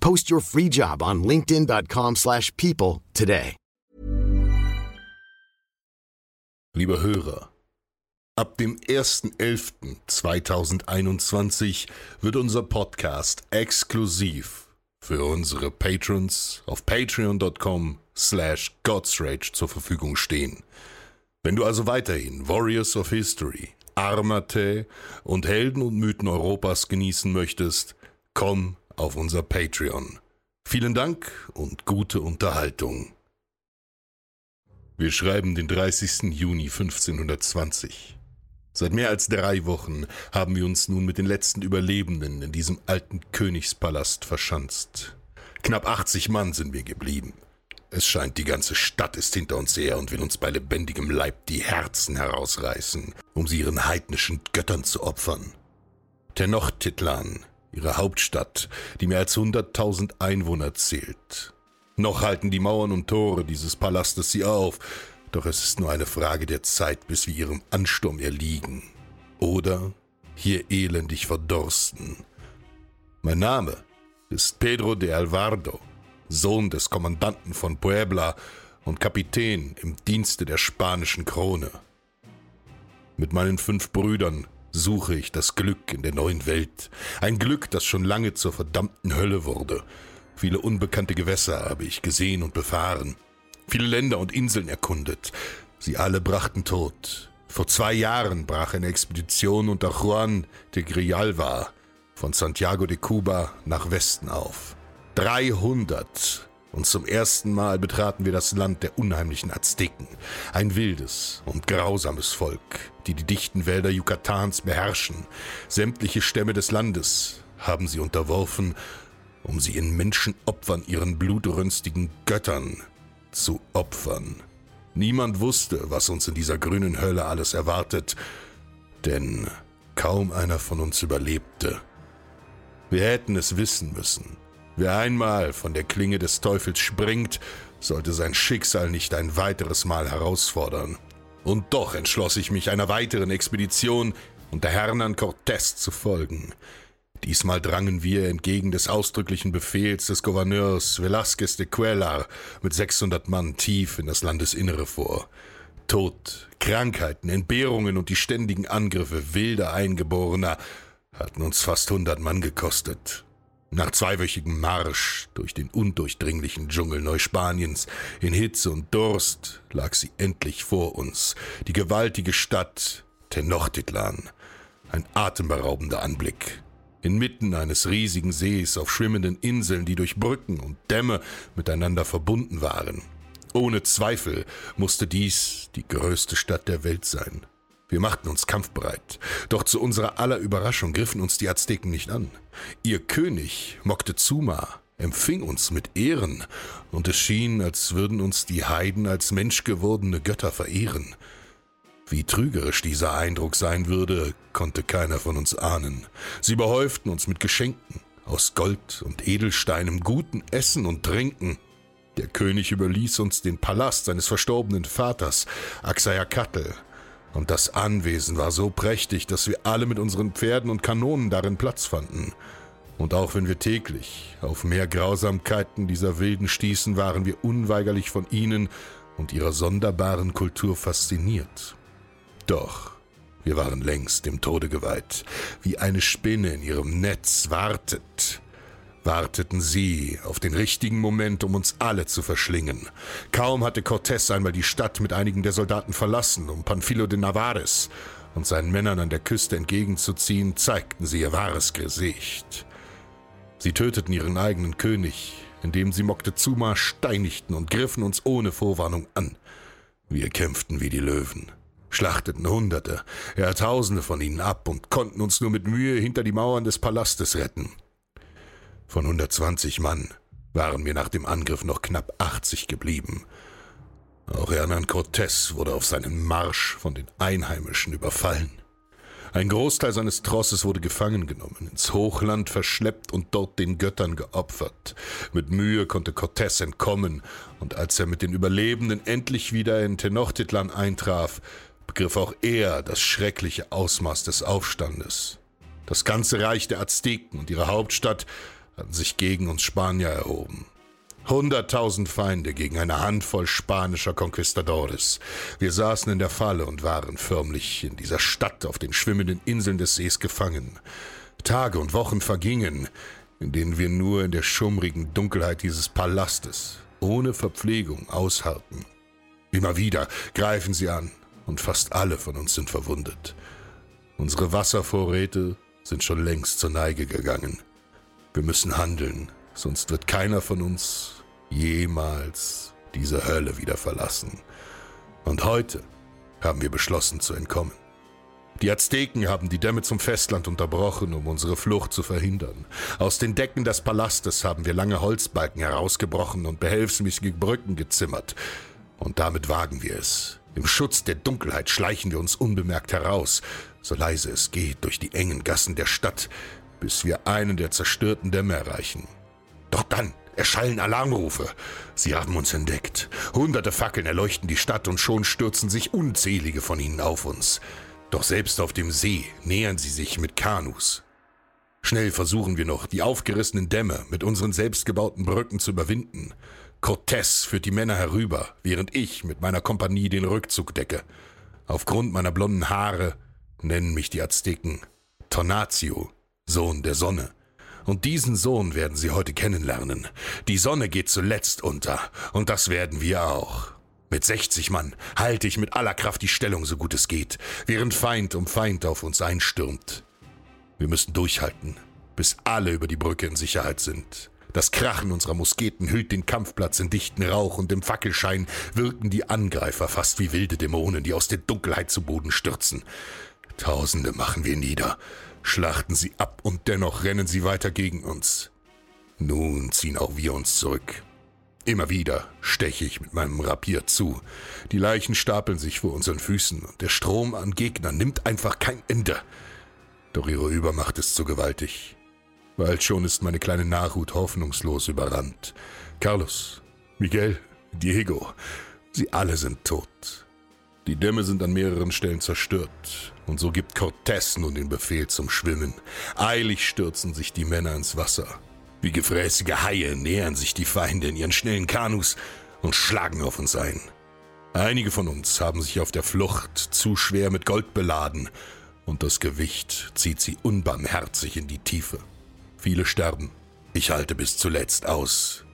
Post your free job on linkedin.com/people slash people today. Lieber Hörer, ab dem 1.11.2021 wird unser Podcast exklusiv für unsere Patrons auf patreon.com slash godsrage zur Verfügung stehen. Wenn du also weiterhin Warriors of History, Armate und Helden und Mythen Europas genießen möchtest, komm auf unser Patreon. Vielen Dank und gute Unterhaltung. Wir schreiben den 30. Juni 1520. Seit mehr als drei Wochen haben wir uns nun mit den letzten Überlebenden in diesem alten Königspalast verschanzt. Knapp 80 Mann sind wir geblieben. Es scheint, die ganze Stadt ist hinter uns her und will uns bei lebendigem Leib die Herzen herausreißen, um sie ihren heidnischen Göttern zu opfern. Tenochtitlan, ihre Hauptstadt, die mehr als hunderttausend Einwohner zählt. Noch halten die Mauern und Tore dieses Palastes sie auf, doch es ist nur eine Frage der Zeit, bis wir ihrem Ansturm erliegen. Oder hier elendig verdorsten. Mein Name ist Pedro de Alvardo, Sohn des Kommandanten von Puebla und Kapitän im Dienste der spanischen Krone. Mit meinen fünf Brüdern suche ich das Glück in der neuen Welt, ein Glück, das schon lange zur verdammten Hölle wurde. Viele unbekannte Gewässer habe ich gesehen und befahren, viele Länder und Inseln erkundet. Sie alle brachten Tod. Vor zwei Jahren brach eine Expedition unter Juan de Grijalva von Santiago de Cuba nach Westen auf. 300 und zum ersten Mal betraten wir das Land der unheimlichen Azteken, ein wildes und grausames Volk, die die dichten Wälder Yucatans beherrschen. Sämtliche Stämme des Landes haben sie unterworfen, um sie in Menschenopfern ihren blutrünstigen Göttern zu opfern. Niemand wusste, was uns in dieser grünen Hölle alles erwartet, denn kaum einer von uns überlebte. Wir hätten es wissen müssen. Wer einmal von der Klinge des Teufels springt, sollte sein Schicksal nicht ein weiteres Mal herausfordern. Und doch entschloss ich mich einer weiteren Expedition unter Hernan Cortés zu folgen. Diesmal drangen wir entgegen des ausdrücklichen Befehls des Gouverneurs Velázquez de Cuellar mit 600 Mann tief in das Landesinnere vor. Tod, Krankheiten, Entbehrungen und die ständigen Angriffe wilder Eingeborener hatten uns fast 100 Mann gekostet. Nach zweiwöchigem Marsch durch den undurchdringlichen Dschungel Neuspaniens in Hitze und Durst lag sie endlich vor uns, die gewaltige Stadt Tenochtitlan. Ein atemberaubender Anblick. Inmitten eines riesigen Sees auf schwimmenden Inseln, die durch Brücken und Dämme miteinander verbunden waren. Ohne Zweifel musste dies die größte Stadt der Welt sein. Wir machten uns kampfbereit, doch zu unserer aller Überraschung griffen uns die Azteken nicht an. Ihr König, Moctezuma, empfing uns mit Ehren, und es schien, als würden uns die Heiden als menschgewordene Götter verehren. Wie trügerisch dieser Eindruck sein würde, konnte keiner von uns ahnen. Sie behäuften uns mit Geschenken aus Gold und Edelsteinem, guten Essen und Trinken. Der König überließ uns den Palast seines verstorbenen Vaters, Axayacatl, und das Anwesen war so prächtig, dass wir alle mit unseren Pferden und Kanonen darin Platz fanden. Und auch wenn wir täglich auf mehr Grausamkeiten dieser Wilden stießen, waren wir unweigerlich von ihnen und ihrer sonderbaren Kultur fasziniert. Doch wir waren längst dem Tode geweiht, wie eine Spinne in ihrem Netz wartet. Warteten sie auf den richtigen Moment, um uns alle zu verschlingen. Kaum hatte Cortés einmal die Stadt mit einigen der Soldaten verlassen, um Panfilo de Navares und seinen Männern an der Küste entgegenzuziehen, zeigten sie ihr wahres Gesicht. Sie töteten ihren eigenen König, indem sie Moctezuma steinigten und griffen uns ohne Vorwarnung an. Wir kämpften wie die Löwen, schlachteten Hunderte, ja Tausende von ihnen ab und konnten uns nur mit Mühe hinter die Mauern des Palastes retten. Von 120 Mann waren wir nach dem Angriff noch knapp 80 geblieben. Auch Hernan Cortés wurde auf seinen Marsch von den Einheimischen überfallen. Ein Großteil seines Trosses wurde gefangen genommen, ins Hochland verschleppt und dort den Göttern geopfert. Mit Mühe konnte Cortés entkommen, und als er mit den Überlebenden endlich wieder in Tenochtitlan eintraf, begriff auch er das schreckliche Ausmaß des Aufstandes. Das ganze Reich der Azteken und ihre Hauptstadt hatten sich gegen uns Spanier erhoben. Hunderttausend Feinde gegen eine Handvoll spanischer Conquistadores. Wir saßen in der Falle und waren förmlich in dieser Stadt auf den schwimmenden Inseln des Sees gefangen. Tage und Wochen vergingen, in denen wir nur in der schummrigen Dunkelheit dieses Palastes ohne Verpflegung ausharrten. Immer wieder greifen sie an, und fast alle von uns sind verwundet. Unsere Wasservorräte sind schon längst zur Neige gegangen. Wir müssen handeln, sonst wird keiner von uns jemals diese Hölle wieder verlassen. Und heute haben wir beschlossen zu entkommen. Die Azteken haben die Dämme zum Festland unterbrochen, um unsere Flucht zu verhindern. Aus den Decken des Palastes haben wir lange Holzbalken herausgebrochen und behelfsmäßige Brücken gezimmert. Und damit wagen wir es. Im Schutz der Dunkelheit schleichen wir uns unbemerkt heraus, so leise es geht, durch die engen Gassen der Stadt, bis wir einen der zerstörten Dämme erreichen. Doch dann erschallen Alarmrufe. Sie haben uns entdeckt. Hunderte Fackeln erleuchten die Stadt und schon stürzen sich unzählige von ihnen auf uns. Doch selbst auf dem See nähern sie sich mit Kanus. Schnell versuchen wir noch, die aufgerissenen Dämme mit unseren selbstgebauten Brücken zu überwinden. Cortés führt die Männer herüber, während ich mit meiner Kompanie den Rückzug decke. Aufgrund meiner blonden Haare nennen mich die Azteken Tornatio, Sohn der Sonne. Und diesen Sohn werden Sie heute kennenlernen. Die Sonne geht zuletzt unter, und das werden wir auch. Mit 60 Mann halte ich mit aller Kraft die Stellung, so gut es geht, während Feind um Feind auf uns einstürmt. Wir müssen durchhalten, bis alle über die Brücke in Sicherheit sind. Das Krachen unserer Musketen hüllt den Kampfplatz in dichten Rauch und im Fackelschein wirken die Angreifer fast wie wilde Dämonen, die aus der Dunkelheit zu Boden stürzen. Tausende machen wir nieder, schlachten sie ab und dennoch rennen sie weiter gegen uns. Nun ziehen auch wir uns zurück. Immer wieder steche ich mit meinem Rapier zu. Die Leichen stapeln sich vor unseren Füßen und der Strom an Gegnern nimmt einfach kein Ende. Doch ihre Übermacht ist zu gewaltig. Bald schon ist meine kleine Nachhut hoffnungslos überrannt. Carlos, Miguel, Diego, sie alle sind tot. Die Dämme sind an mehreren Stellen zerstört, und so gibt Cortés nun den Befehl zum Schwimmen. Eilig stürzen sich die Männer ins Wasser. Wie gefräßige Haie nähern sich die Feinde in ihren schnellen Kanus und schlagen auf uns ein. Einige von uns haben sich auf der Flucht zu schwer mit Gold beladen, und das Gewicht zieht sie unbarmherzig in die Tiefe. Viele sterben. Ich halte bis zuletzt aus,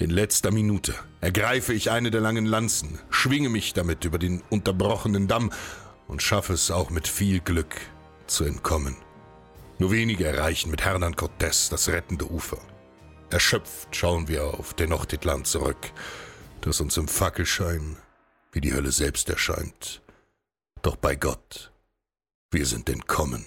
in letzter Minute ergreife ich eine der langen Lanzen, schwinge mich damit über den unterbrochenen Damm und schaffe es auch mit viel Glück zu entkommen. Nur wenige erreichen mit Hernan Cortés das rettende Ufer. Erschöpft schauen wir auf Tenochtitlan zurück, das uns im Fackelschein wie die Hölle selbst erscheint. Doch bei Gott, wir sind entkommen.